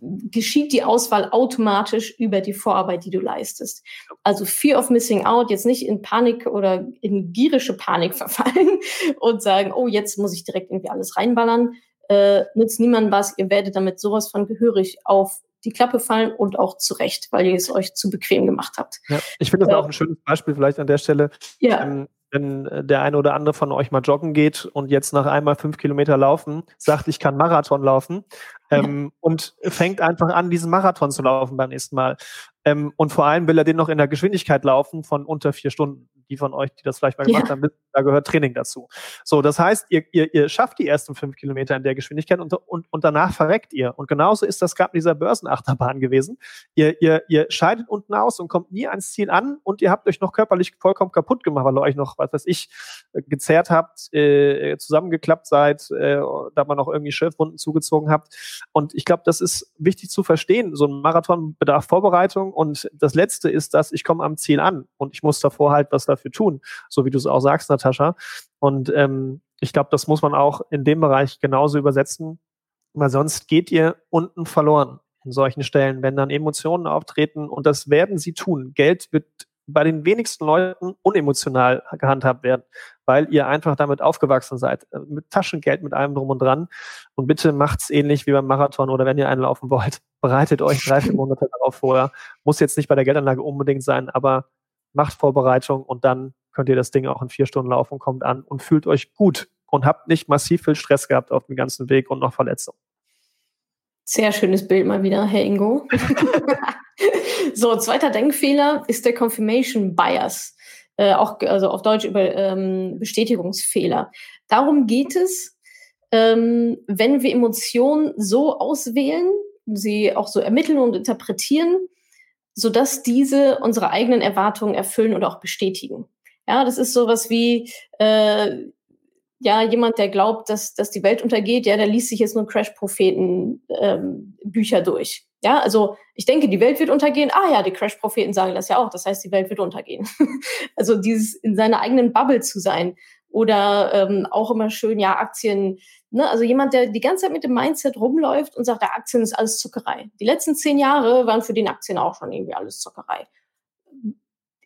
Speaker 2: geschieht die Auswahl automatisch über die Vorarbeit, die du leistest. Also Fear of Missing Out, jetzt nicht in Panik oder in gierische Panik verfallen und sagen, oh, jetzt muss ich direkt irgendwie alles reinballern, äh, nützt niemandem was. Ihr werdet damit sowas von gehörig auf die Klappe fallen und auch zurecht, weil ihr es euch zu bequem gemacht habt.
Speaker 1: Ja, ich finde das äh, auch ein schönes Beispiel vielleicht an der Stelle. Ja. Ähm, wenn äh, der eine oder andere von euch mal joggen geht und jetzt nach einmal fünf Kilometer laufen, sagt, ich kann Marathon laufen ähm, und fängt einfach an, diesen Marathon zu laufen beim nächsten Mal. Ähm, und vor allem will er den noch in der Geschwindigkeit laufen von unter vier Stunden. Die von euch, die das vielleicht mal gemacht ja. haben, da gehört Training dazu. So, das heißt, ihr, ihr, ihr schafft die ersten fünf Kilometer in der Geschwindigkeit und, und, und danach verreckt ihr. Und genauso ist das gerade mit dieser Börsenachterbahn gewesen. Ihr, ihr, ihr scheidet unten aus und kommt nie ans Ziel an und ihr habt euch noch körperlich vollkommen kaputt gemacht, weil ihr euch noch, was weiß ich, gezerrt habt, äh, zusammengeklappt seid, äh, da man noch irgendwie Schilfwunden zugezogen habt. Und ich glaube, das ist wichtig zu verstehen. So ein Marathon bedarf Vorbereitung und das Letzte ist, dass ich komme am Ziel an und ich muss davor halt was dafür tun, so wie du es auch sagst, Natascha. Und ähm, ich glaube, das muss man auch in dem Bereich genauso übersetzen, weil sonst geht ihr unten verloren in solchen Stellen, wenn dann Emotionen auftreten und das werden sie tun. Geld wird bei den wenigsten Leuten unemotional gehandhabt werden, weil ihr einfach damit aufgewachsen seid. Äh, mit Taschengeld, mit allem drum und dran. Und bitte macht's ähnlich wie beim Marathon oder wenn ihr einen laufen wollt. Bereitet euch drei, vier Monate darauf vor. Muss jetzt nicht bei der Geldanlage unbedingt sein, aber macht Vorbereitung und dann könnt ihr das Ding auch in vier Stunden laufen, kommt an und fühlt euch gut und habt nicht massiv viel Stress gehabt auf dem ganzen Weg und noch Verletzungen.
Speaker 2: Sehr schönes Bild mal wieder, Herr Ingo. so, zweiter Denkfehler ist der Confirmation Bias. Äh, auch also auf Deutsch über ähm, Bestätigungsfehler. Darum geht es, ähm, wenn wir Emotionen so auswählen, sie auch so ermitteln und interpretieren, sodass diese unsere eigenen Erwartungen erfüllen und auch bestätigen. Ja, das ist sowas wie, äh, ja, jemand, der glaubt, dass, dass die Welt untergeht, ja, der liest sich jetzt nur Crash-Propheten-Bücher ähm, durch. Ja, also ich denke, die Welt wird untergehen. Ah ja, die Crash-Propheten sagen das ja auch. Das heißt, die Welt wird untergehen. also dieses in seiner eigenen Bubble zu sein. Oder ähm, auch immer schön, ja, Aktien. Ne? Also jemand, der die ganze Zeit mit dem Mindset rumläuft und sagt, der Aktien ist alles Zuckerei. Die letzten zehn Jahre waren für den Aktien auch schon irgendwie alles Zuckerei.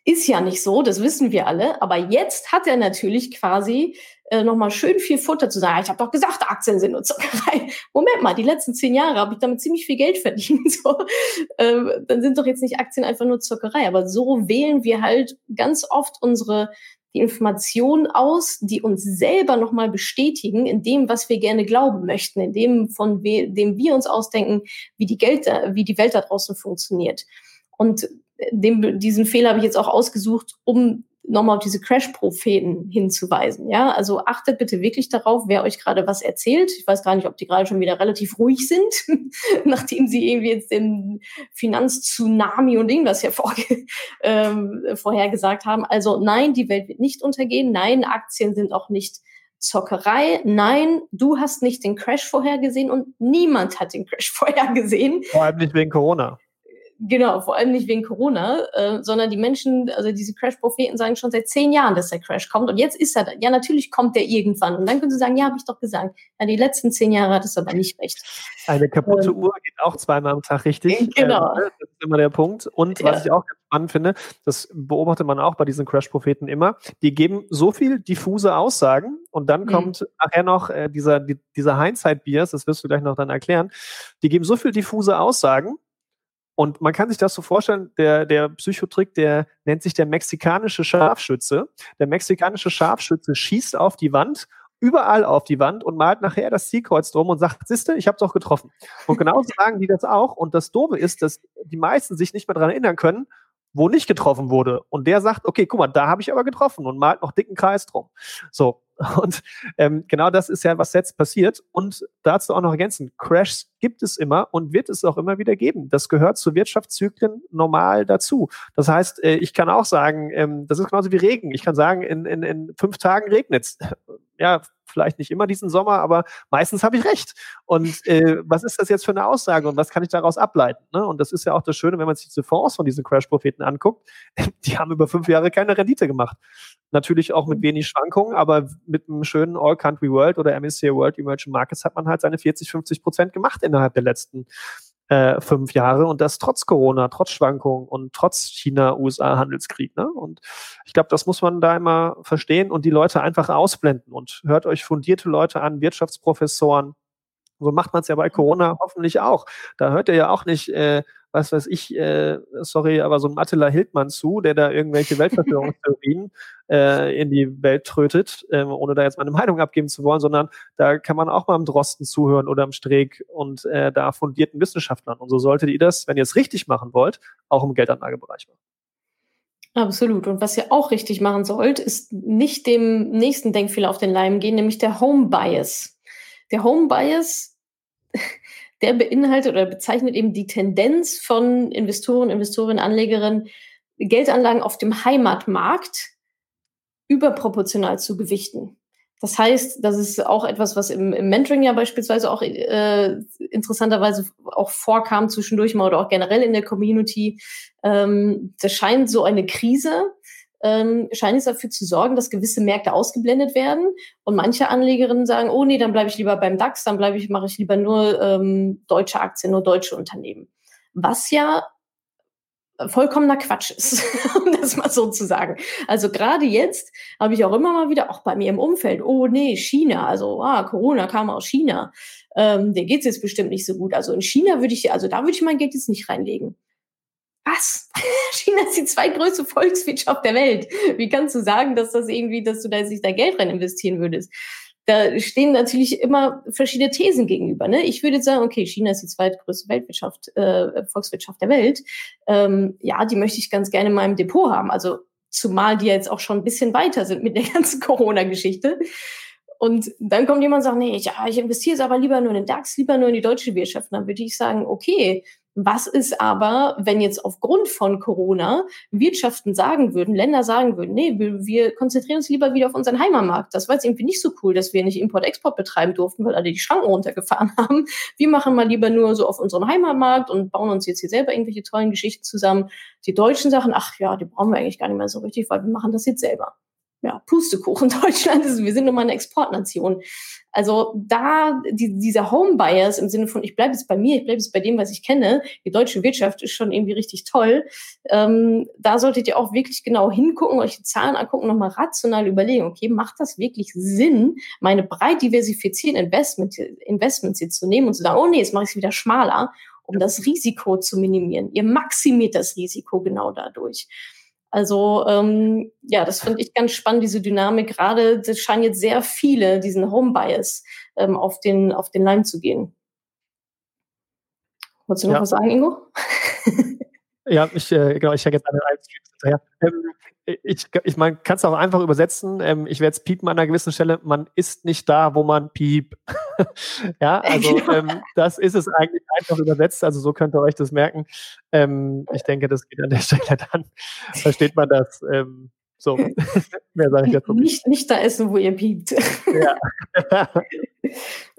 Speaker 2: Ist ja nicht so, das wissen wir alle. Aber jetzt hat er natürlich quasi äh, nochmal schön viel Futter zu sagen. Ich habe doch gesagt, Aktien sind nur Zuckerei. Moment mal, die letzten zehn Jahre habe ich damit ziemlich viel Geld verdient. So, ähm, dann sind doch jetzt nicht Aktien einfach nur Zuckerei. Aber so wählen wir halt ganz oft unsere die Informationen aus, die uns selber nochmal bestätigen in dem, was wir gerne glauben möchten, in dem, von dem wir uns ausdenken, wie die, Geld, wie die Welt da draußen funktioniert. Und dem, diesen Fehler habe ich jetzt auch ausgesucht, um nochmal auf diese Crash-Propheten hinzuweisen. Ja, also achtet bitte wirklich darauf, wer euch gerade was erzählt. Ich weiß gar nicht, ob die gerade schon wieder relativ ruhig sind, nachdem sie irgendwie jetzt den Finanztsunami und irgendwas hervor, ähm, vorhergesagt haben. Also nein, die Welt wird nicht untergehen. Nein, Aktien sind auch nicht Zockerei. Nein, du hast nicht den Crash vorhergesehen und niemand hat den Crash vorhergesehen.
Speaker 1: Vor allem nicht wegen Corona.
Speaker 2: Genau, vor allem nicht wegen Corona, äh, sondern die Menschen, also diese Crash-Propheten sagen schon seit zehn Jahren, dass der Crash kommt. Und jetzt ist er da. Ja, natürlich kommt der irgendwann. Und dann können sie sagen, ja, habe ich doch gesagt. Ja, die letzten zehn Jahre hat es aber nicht recht.
Speaker 1: Eine kaputte ähm, Uhr geht auch zweimal am Tag richtig.
Speaker 2: Genau.
Speaker 1: Ähm, das ist immer der Punkt. Und was ja. ich auch ganz spannend finde, das beobachtet man auch bei diesen Crash-Propheten immer, die geben so viel diffuse Aussagen und dann mhm. kommt nachher noch äh, dieser, die, dieser Hindsight-Bias, das wirst du gleich noch dann erklären, die geben so viel diffuse Aussagen, und man kann sich das so vorstellen, der, der Psychotrick, der nennt sich der mexikanische Scharfschütze. Der mexikanische Scharfschütze schießt auf die Wand, überall auf die Wand und malt nachher das Zielkreuz drum und sagt, siehste, ich habe doch getroffen. Und genauso sagen die das auch. Und das Doofe ist, dass die meisten sich nicht mehr daran erinnern können, wo nicht getroffen wurde. Und der sagt, okay, guck mal, da habe ich aber getroffen und malt noch dicken Kreis drum. So, Und ähm, genau das ist ja, was jetzt passiert. Und dazu auch noch ergänzen, Crashs gibt es immer und wird es auch immer wieder geben. Das gehört zu Wirtschaftszyklen normal dazu. Das heißt, äh, ich kann auch sagen, ähm, das ist genauso wie Regen. Ich kann sagen, in, in, in fünf Tagen regnet es. Ja, vielleicht nicht immer diesen Sommer, aber meistens habe ich recht. Und äh, was ist das jetzt für eine Aussage und was kann ich daraus ableiten? Ne? Und das ist ja auch das Schöne, wenn man sich diese Fonds von diesen Crash-Propheten anguckt, die haben über fünf Jahre keine Rendite gemacht. Natürlich auch mit wenig Schwankungen, aber mit einem schönen All-Country World oder MSCI World Emerging Markets hat man halt seine 40, 50 Prozent gemacht innerhalb der letzten äh, fünf Jahre und das trotz Corona, trotz Schwankungen und trotz China-USA-Handelskrieg. Ne? Und ich glaube, das muss man da immer verstehen und die Leute einfach ausblenden und hört euch fundierte Leute an, Wirtschaftsprofessoren. So macht man es ja bei Corona hoffentlich auch. Da hört ihr ja auch nicht, äh, was weiß ich, äh, sorry, aber so ein Attila Hildmann zu, der da irgendwelche Weltverschwörungstheorien äh, in die Welt trötet, äh, ohne da jetzt meine Meinung abgeben zu wollen, sondern da kann man auch mal am Drosten zuhören oder am Streeck und äh, da fundierten Wissenschaftlern. Und so solltet ihr das, wenn ihr es richtig machen wollt, auch im Geldanlagebereich machen.
Speaker 2: Absolut. Und was ihr auch richtig machen sollt, ist nicht dem nächsten Denkfehler auf den Leim gehen, nämlich der Home Bias. Der Home Bias der beinhaltet oder bezeichnet eben die Tendenz von Investoren, Investorinnen, Anlegerinnen, Geldanlagen auf dem Heimatmarkt überproportional zu gewichten. Das heißt, das ist auch etwas, was im, im Mentoring ja beispielsweise auch äh, interessanterweise auch vorkam zwischendurch mal oder auch generell in der Community. Ähm, das scheint so eine Krise ähm, scheint es dafür zu sorgen, dass gewisse Märkte ausgeblendet werden. Und manche Anlegerinnen sagen, oh nee, dann bleibe ich lieber beim DAX, dann bleibe ich, mache ich lieber nur ähm, deutsche Aktien, nur deutsche Unternehmen. Was ja vollkommener Quatsch ist, um das mal so zu sagen. Also gerade jetzt habe ich auch immer mal wieder, auch bei mir im Umfeld, oh nee, China, also ah, Corona kam aus China, ähm, der geht es jetzt bestimmt nicht so gut. Also in China würde ich, also da würde ich mein Geld jetzt nicht reinlegen was? China ist die zweitgrößte Volkswirtschaft der Welt. Wie kannst du sagen, dass das irgendwie, dass du da sich da Geld rein investieren würdest? Da stehen natürlich immer verschiedene Thesen gegenüber. Ne? Ich würde sagen, okay, China ist die zweitgrößte Weltwirtschaft, äh, Volkswirtschaft der Welt. Ähm, ja, die möchte ich ganz gerne in meinem Depot haben. Also zumal die jetzt auch schon ein bisschen weiter sind mit der ganzen Corona-Geschichte. Und dann kommt jemand und sagt, nee, ja, ich investiere es aber lieber nur in den DAX, lieber nur in die deutsche Wirtschaft. dann würde ich sagen, okay, was ist aber, wenn jetzt aufgrund von Corona Wirtschaften sagen würden, Länder sagen würden, nee, wir, wir konzentrieren uns lieber wieder auf unseren Heimatmarkt. Das war jetzt irgendwie nicht so cool, dass wir nicht Import-Export betreiben durften, weil alle die Schranken runtergefahren haben. Wir machen mal lieber nur so auf unseren Heimatmarkt und bauen uns jetzt hier selber irgendwelche tollen Geschichten zusammen. Die deutschen Sachen, ach ja, die brauchen wir eigentlich gar nicht mehr so richtig, weil wir machen das jetzt selber ja, Pustekuchen Deutschland ist, wir sind nun mal eine Exportnation. Also da die, dieser Home Bias im Sinne von, ich bleibe jetzt bei mir, ich bleibe jetzt bei dem, was ich kenne, die deutsche Wirtschaft ist schon irgendwie richtig toll. Ähm, da solltet ihr auch wirklich genau hingucken, euch die Zahlen angucken, nochmal rational überlegen, okay, macht das wirklich Sinn, meine breit diversifizierten Investment, Investments jetzt zu nehmen und zu sagen, oh nee, jetzt mache ich es wieder schmaler, um das Risiko zu minimieren. Ihr maximiert das Risiko genau dadurch. Also ähm, ja, das finde ich ganz spannend, diese Dynamik. Gerade das scheinen jetzt sehr viele diesen Home Bias ähm, auf, den, auf den Leim zu gehen. Wolltest du noch ja. was sagen, Ingo?
Speaker 1: Ja, ich, äh, genau, ich hänge jetzt an den Livestreams hinterher. Ähm, ich, ich meine, kannst auch einfach übersetzen. Ähm, ich werde jetzt piepen an einer gewissen Stelle. Man ist nicht da, wo man piep. ja, also ähm, das ist es eigentlich einfach übersetzt. Also so könnt ihr euch das merken. Ähm, ich denke, das geht an der Stelle dann. Versteht man das? Ähm, so,
Speaker 2: mehr sage ich jetzt nicht. Nicht da essen, wo ihr piept. Ja.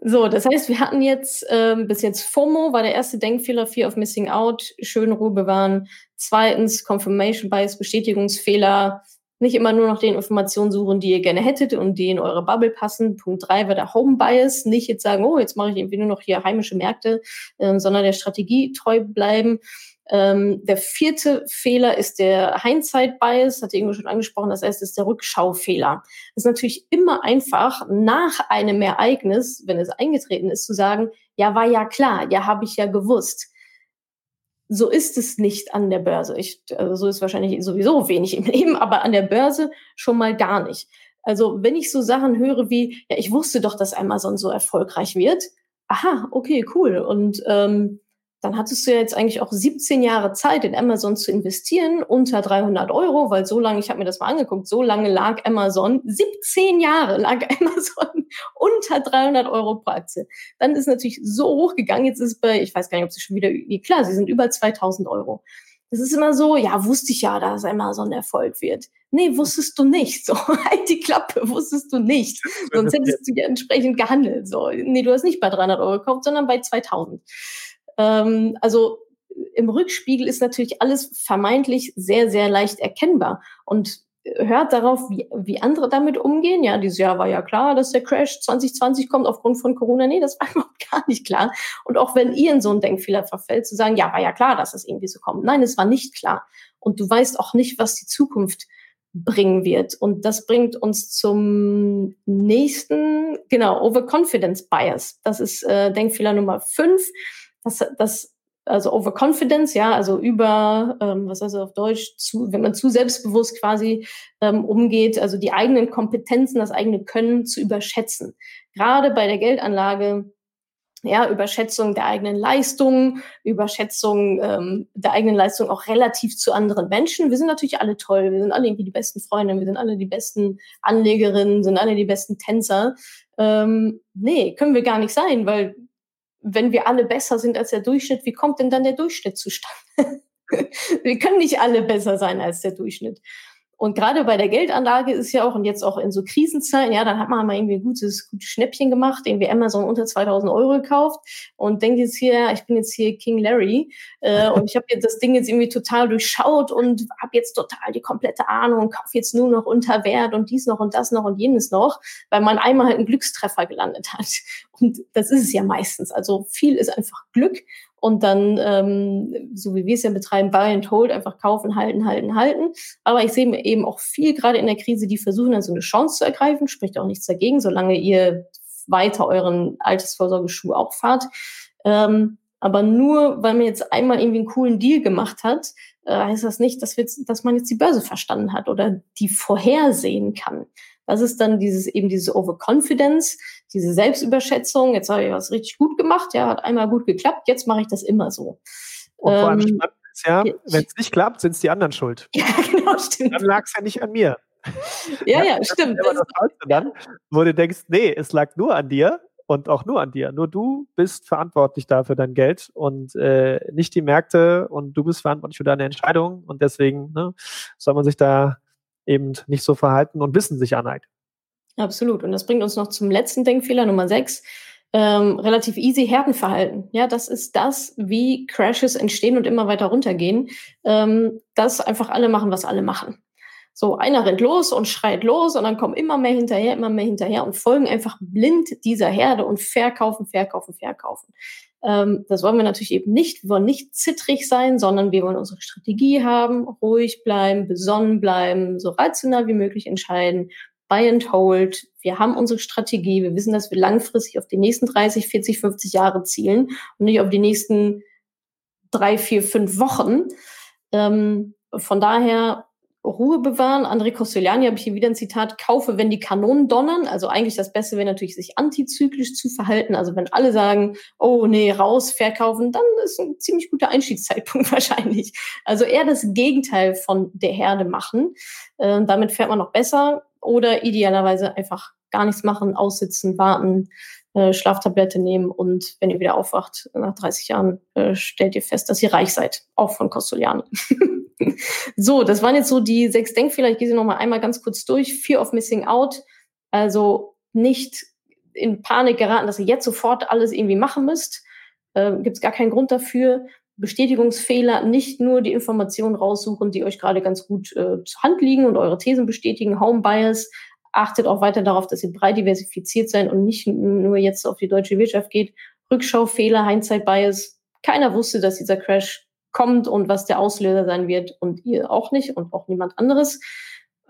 Speaker 2: so, das heißt, wir hatten jetzt ähm, bis jetzt FOMO, war der erste Denkfehler, Fear of Missing Out, schön Ruhe bewahren. Zweitens, Confirmation Bias, Bestätigungsfehler, nicht immer nur nach den Informationen suchen, die ihr gerne hättet und die in eure Bubble passen. Punkt drei war der Home Bias. Nicht jetzt sagen, oh, jetzt mache ich irgendwie nur noch hier heimische Märkte, äh, sondern der Strategie treu bleiben. Ähm, der vierte Fehler ist der Hindsight-Bias, hatte Ingo schon angesprochen, das heißt, ist der Rückschaufehler. Es ist natürlich immer einfach, nach einem Ereignis, wenn es eingetreten ist, zu sagen, ja, war ja klar, ja, habe ich ja gewusst. So ist es nicht an der Börse. Ich, also so ist wahrscheinlich sowieso wenig im Leben, aber an der Börse schon mal gar nicht. Also wenn ich so Sachen höre wie, ja, ich wusste doch, dass Amazon so erfolgreich wird. Aha, okay, cool. Und ähm, dann hattest du ja jetzt eigentlich auch 17 Jahre Zeit, in Amazon zu investieren, unter 300 Euro, weil so lange, ich habe mir das mal angeguckt, so lange lag Amazon, 17 Jahre lag Amazon unter 300 Euro pro Aktie. Dann ist es natürlich so hochgegangen, jetzt ist es bei, ich weiß gar nicht, ob sie schon wieder, klar, sie sind über 2000 Euro. Das ist immer so, ja, wusste ich ja, dass Amazon Erfolg wird. Nee, wusstest du nicht. So, halt die Klappe, wusstest du nicht. Sonst hättest du ja entsprechend gehandelt. So, nee, du hast nicht bei 300 Euro gekauft, sondern bei 2000. Ähm, also im Rückspiegel ist natürlich alles vermeintlich sehr, sehr leicht erkennbar. Und hört darauf, wie, wie andere damit umgehen. Ja, dieses Jahr war ja klar, dass der Crash 2020 kommt aufgrund von Corona. Nee, das war überhaupt gar nicht klar. Und auch wenn ihr in so einen Denkfehler verfällt, zu sagen, ja, war ja klar, dass das irgendwie so kommt. Nein, es war nicht klar. Und du weißt auch nicht, was die Zukunft bringen wird. Und das bringt uns zum nächsten, genau, Overconfidence Bias. Das ist äh, Denkfehler Nummer fünf das, das also Overconfidence, ja, also über, ähm, was heißt das auf Deutsch, zu, wenn man zu selbstbewusst quasi ähm, umgeht, also die eigenen Kompetenzen, das eigene Können zu überschätzen. Gerade bei der Geldanlage, ja, Überschätzung der eigenen Leistung, Überschätzung ähm, der eigenen Leistung auch relativ zu anderen Menschen. Wir sind natürlich alle toll, wir sind alle irgendwie die besten Freunde, wir sind alle die besten Anlegerinnen, sind alle die besten Tänzer. Ähm, nee, können wir gar nicht sein, weil wenn wir alle besser sind als der Durchschnitt, wie kommt denn dann der Durchschnitt zustande? wir können nicht alle besser sein als der Durchschnitt. Und gerade bei der Geldanlage ist ja auch, und jetzt auch in so Krisenzeiten, ja, dann hat man mal irgendwie ein gutes, gutes Schnäppchen gemacht, irgendwie Amazon unter 2000 Euro gekauft und denkt jetzt hier, ich bin jetzt hier King Larry äh, und ich habe jetzt das Ding jetzt irgendwie total durchschaut und habe jetzt total die komplette Ahnung und kaufe jetzt nur noch unter Wert und dies noch und das noch und jenes noch, weil man einmal halt einen Glückstreffer gelandet hat. Und das ist es ja meistens. Also viel ist einfach Glück und dann, ähm, so wie wir es ja betreiben, buy and hold, einfach kaufen, halten, halten, halten. Aber ich sehe eben auch viel, gerade in der Krise, die versuchen dann so eine Chance zu ergreifen, spricht auch nichts dagegen, solange ihr weiter euren Altersvorsorgeschuh auch fahrt. Ähm, aber nur, weil man jetzt einmal irgendwie einen coolen Deal gemacht hat, äh, heißt das nicht, dass, wir, dass man jetzt die Börse verstanden hat oder die vorhersehen kann. Das ist dann dieses eben diese Overconfidence, diese Selbstüberschätzung. Jetzt habe ich was richtig gut gemacht, ja, hat einmal gut geklappt, jetzt mache ich das immer so.
Speaker 1: Und vor allem ähm, spannend ist ja, wenn es nicht klappt, sind es die anderen schuld. Ja, genau, stimmt. Dann lag es ja nicht an mir.
Speaker 2: Ja, ja, stimmt.
Speaker 1: Das, das dann, wo du denkst, nee, es lag nur an dir und auch nur an dir. Nur du bist verantwortlich dafür dein Geld und äh, nicht die Märkte und du bist verantwortlich für deine Entscheidung und deswegen ne, soll man sich da eben nicht so verhalten und Wissen sich aneignen.
Speaker 2: Absolut. Und das bringt uns noch zum letzten Denkfehler, Nummer sechs. Ähm, relativ easy Herdenverhalten. Ja, das ist das, wie Crashes entstehen und immer weiter runtergehen. Ähm, dass einfach alle machen, was alle machen. So, einer rennt los und schreit los und dann kommen immer mehr hinterher, immer mehr hinterher und folgen einfach blind dieser Herde und verkaufen, verkaufen, verkaufen. Ähm, das wollen wir natürlich eben nicht. Wir wollen nicht zittrig sein, sondern wir wollen unsere Strategie haben, ruhig bleiben, besonnen bleiben, so rational wie möglich entscheiden, buy and hold. Wir haben unsere Strategie. Wir wissen, dass wir langfristig auf die nächsten 30, 40, 50 Jahre zielen und nicht auf die nächsten drei, vier, fünf Wochen. Ähm, von daher Ruhe bewahren. André Costoliani habe ich hier wieder ein Zitat, kaufe, wenn die Kanonen donnern. Also eigentlich das Beste wäre natürlich, sich antizyklisch zu verhalten. Also wenn alle sagen, oh nee, raus, verkaufen, dann ist ein ziemlich guter Einstiegszeitpunkt wahrscheinlich. Also eher das Gegenteil von der Herde machen. Äh, damit fährt man noch besser. Oder idealerweise einfach gar nichts machen, aussitzen, warten, äh, Schlaftablette nehmen und wenn ihr wieder aufwacht nach 30 Jahren, äh, stellt ihr fest, dass ihr reich seid, auch von Costoliani. so, das waren jetzt so die sechs Denkfehler. Ich gehe sie nochmal einmal ganz kurz durch. Fear of Missing Out, also nicht in Panik geraten, dass ihr jetzt sofort alles irgendwie machen müsst. Äh, Gibt es gar keinen Grund dafür. Bestätigungsfehler, nicht nur die Informationen raussuchen, die euch gerade ganz gut äh, zur Hand liegen und eure Thesen bestätigen. Home Bias, achtet auch weiter darauf, dass ihr breit diversifiziert seid und nicht nur jetzt auf die deutsche Wirtschaft geht. Rückschaufehler, Hindsight-Bias. Keiner wusste, dass dieser Crash kommt und was der Auslöser sein wird und ihr auch nicht und auch niemand anderes.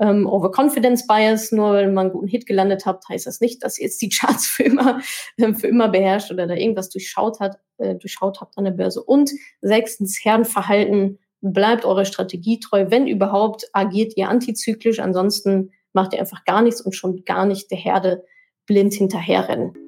Speaker 2: Ähm, Overconfidence Bias, nur weil man einen guten Hit gelandet habt, heißt das nicht, dass ihr jetzt die Charts für immer, äh, für immer beherrscht oder da irgendwas durchschaut hat, äh, durchschaut habt an der Börse. Und sechstens, Herdenverhalten, bleibt eure Strategie treu. Wenn überhaupt, agiert ihr antizyklisch, ansonsten macht ihr einfach gar nichts und schon gar nicht der Herde blind hinterherrennen.